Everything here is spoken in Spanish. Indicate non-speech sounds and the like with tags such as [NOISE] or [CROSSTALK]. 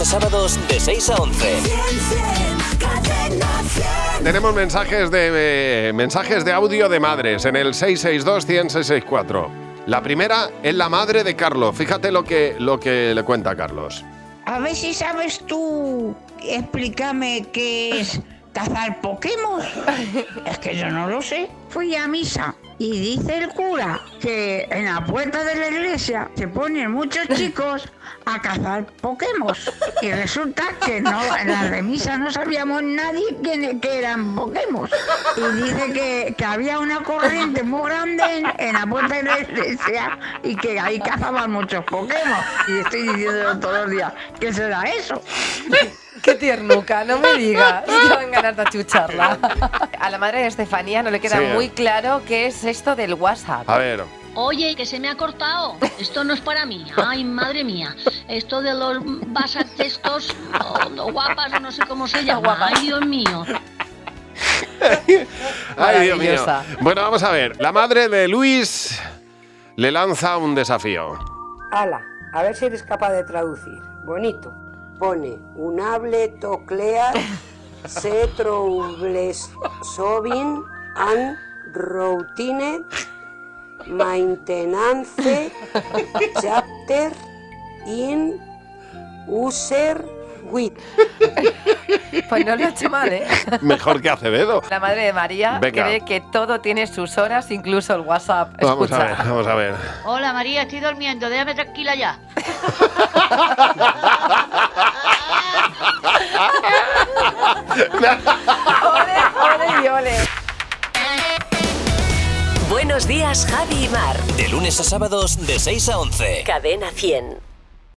a sábados de 6 a 11. Tenemos mensajes de eh, mensajes de audio de madres en el 662 100 La primera es la madre de Carlos. Fíjate lo que, lo que le cuenta Carlos. A ver si sabes tú, explícame qué es cazar Pokémon. [LAUGHS] Es que yo no lo sé. Fui a misa y dice el cura que en la puerta de la iglesia se ponen muchos [LAUGHS] chicos a cazar Pokémon. Y resulta que no, en la de misa no sabíamos nadie quién, que eran Pokémon. Y dice que, que había una corriente muy grande en, en la puerta de la iglesia y que ahí cazaban muchos Pokémon. Y estoy diciendo todos los días, ¿qué será eso? Qué tiernuca, no me digas. [LAUGHS] Que van ganas de achucharla. A la madre de Estefanía no le queda Sí. muy claro qué es esto del WhatsApp. A ver, Oye, que se me ha cortado. Esto no es para mí. Ay, madre mía. Esto de los basas estos, o- o guapas, no sé cómo se llama. Ay, Dios mío. Ay, Dios mío. Bueno, vamos a ver. La madre de Luis le lanza un desafío. Ala, a ver si eres capaz de traducir. Bonito. Pone unable toclear se [LAUGHS] troubles sobin and routine maintenance [LAUGHS] chapter in user with. Pues no lo ha hecho mal, ¿eh? Mejor que Acevedo. La madre de María Venga. cree que todo tiene sus horas, incluso el WhatsApp. Vamos a ver, Escucha. vamos a ver. Hola, María, estoy durmiendo. Déjame tranquila ya. [LAUGHS] Ole, ole y ole. Buenos días, Javi y Mar. De lunes a sábados de 6 a 11. Cadena 100.